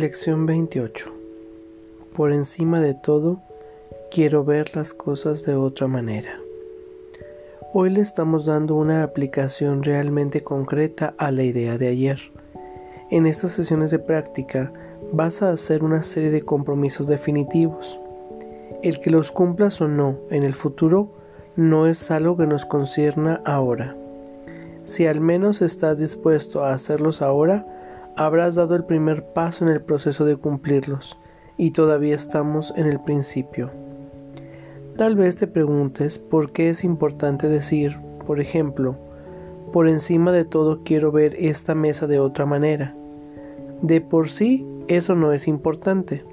Lección 28. Por encima de todo, quiero ver las cosas de otra manera. Hoy le estamos dando una aplicación realmente concreta a la idea de ayer. En estas sesiones de práctica vas a hacer una serie de compromisos definitivos. El que los cumplas o no en el futuro no es algo que nos concierna ahora. Si al menos estás dispuesto a hacerlos ahora, habrás dado el primer paso en el proceso de cumplirlos, y todavía estamos en el principio. Tal vez te preguntes por qué es importante decir, por ejemplo, por encima de todo quiero ver esta mesa de otra manera. De por sí, eso no es importante.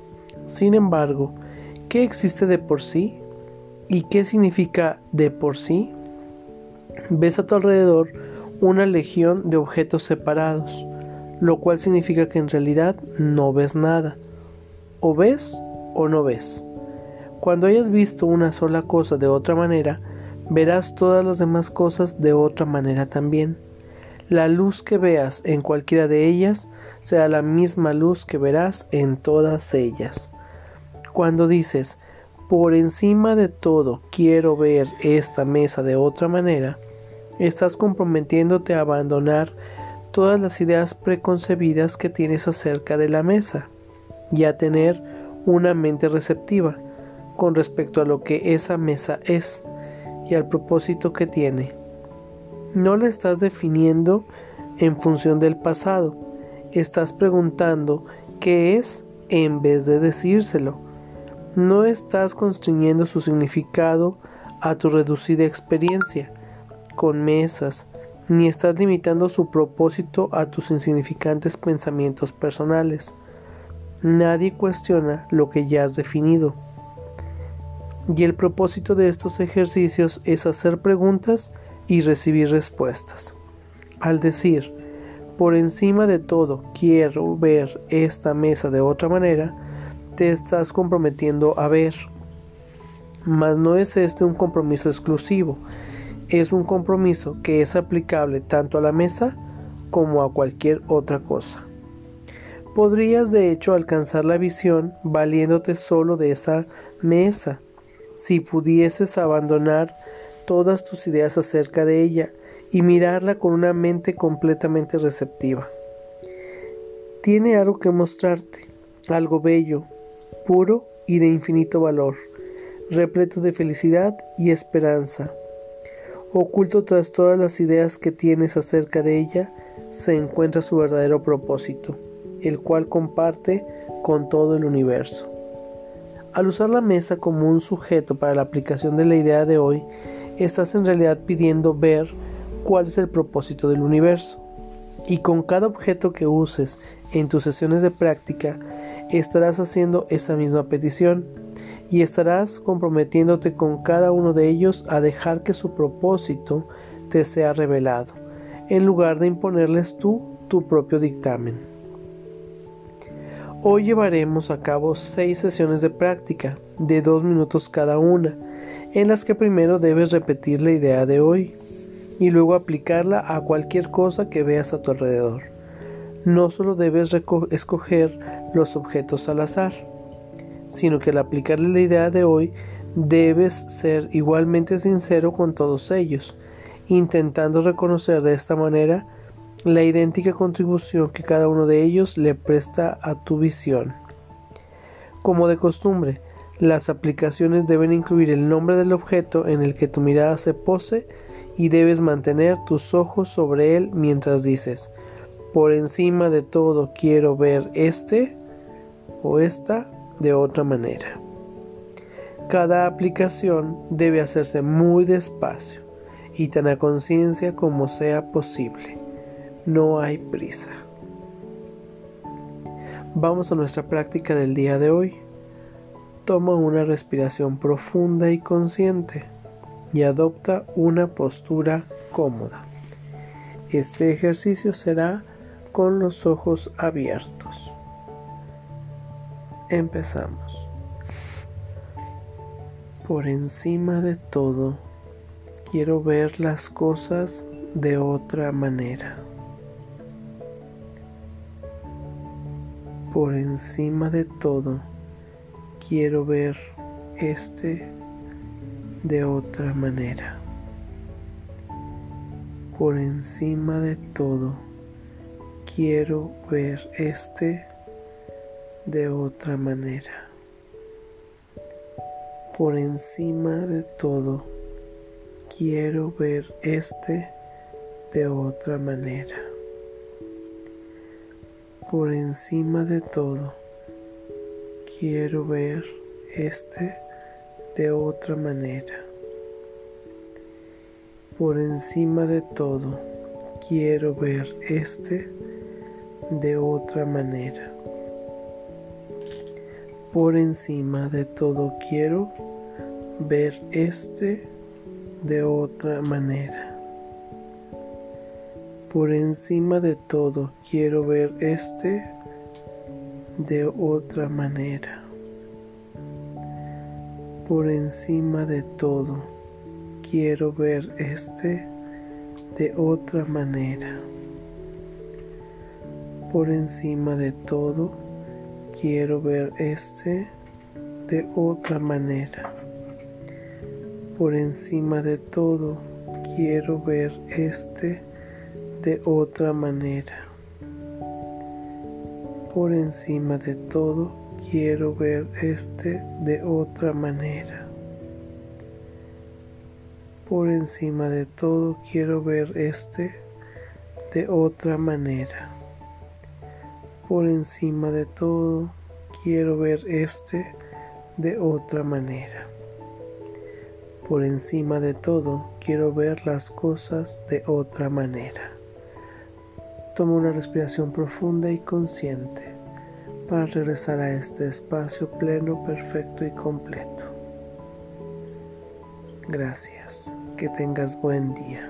Sin embargo, ¿qué existe de por sí? ¿Y qué significa de por sí? Ves a tu alrededor una legión de objetos separados, lo cual significa que en realidad no ves nada. O ves o no ves. Cuando hayas visto una sola cosa de otra manera, verás todas las demás cosas de otra manera también. La luz que veas en cualquiera de ellas será la misma luz que verás en todas ellas. Cuando dices, por encima de todo quiero ver esta mesa de otra manera, estás comprometiéndote a abandonar todas las ideas preconcebidas que tienes acerca de la mesa y a tener una mente receptiva con respecto a lo que esa mesa es y al propósito que tiene. No la estás definiendo en función del pasado, estás preguntando qué es en vez de decírselo. No estás constriñendo su significado a tu reducida experiencia con mesas, ni estás limitando su propósito a tus insignificantes pensamientos personales. Nadie cuestiona lo que ya has definido. Y el propósito de estos ejercicios es hacer preguntas y recibir respuestas. Al decir, por encima de todo, quiero ver esta mesa de otra manera, te estás comprometiendo a ver. Mas no es este un compromiso exclusivo, es un compromiso que es aplicable tanto a la mesa como a cualquier otra cosa. Podrías de hecho alcanzar la visión valiéndote solo de esa mesa, si pudieses abandonar todas tus ideas acerca de ella y mirarla con una mente completamente receptiva. Tiene algo que mostrarte, algo bello, puro y de infinito valor, repleto de felicidad y esperanza Oculto tras todas las ideas que tienes acerca de ella, se encuentra su verdadero propósito, el cual comparte con todo el universo. Al usar la mesa como un sujeto para la aplicación de la idea de hoy, estás en realidad pidiendo ver cuál es el propósito del universo. Y con cada objeto que uses en tus sesiones de práctica, estarás haciendo esa misma petición y estarás comprometiéndote con cada uno de ellos a dejar que su propósito te sea revelado, en lugar de imponerles tú tu propio dictamen. Hoy llevaremos a cabo seis sesiones de práctica, de dos minutos cada una, en las que primero debes repetir la idea de hoy y luego aplicarla a cualquier cosa que veas a tu alrededor. No solo debes escoger los objetos al azar, sino que al aplicarle la idea de hoy debes ser igualmente sincero con todos ellos, intentando reconocer de esta manera la idéntica contribución que cada uno de ellos le presta a tu visión. Como de costumbre, las aplicaciones deben incluir el nombre del objeto en el que tu mirada se pose y debes mantener tus ojos sobre él mientras dices, por encima de todo quiero ver este o esta de otra manera. Cada aplicación debe hacerse muy despacio y tan a conciencia como sea posible. No hay prisa. Vamos a nuestra práctica del día de hoy. Toma una respiración profunda y consciente y adopta una postura cómoda. Este ejercicio será con los ojos abiertos. Empezamos. Por encima de todo, quiero ver las cosas de otra manera. Por encima de todo, quiero ver este de otra manera. Por encima de todo, quiero ver este de otra manera. Por encima de todo, quiero ver este de otra manera. Por encima de todo, quiero ver este de otra manera. Por encima de todo, quiero ver este de otra manera. Por encima de todo, quiero ver este de otra manera. Por encima de todo, quiero ver este de otra manera. Por encima de todo, quiero ver este de otra manera. Por encima de todo, quiero ver este de otra manera. Por encima de todo, quiero ver este de otra manera. Por encima de todo, quiero ver este de otra manera. Por encima de todo quiero ver este de otra manera. Por encima de todo quiero ver este de otra manera. Por encima de todo quiero ver las cosas de otra manera. Toma una respiración profunda y consciente para regresar a este espacio pleno, perfecto y completo. Gracias. Que tengas buen día.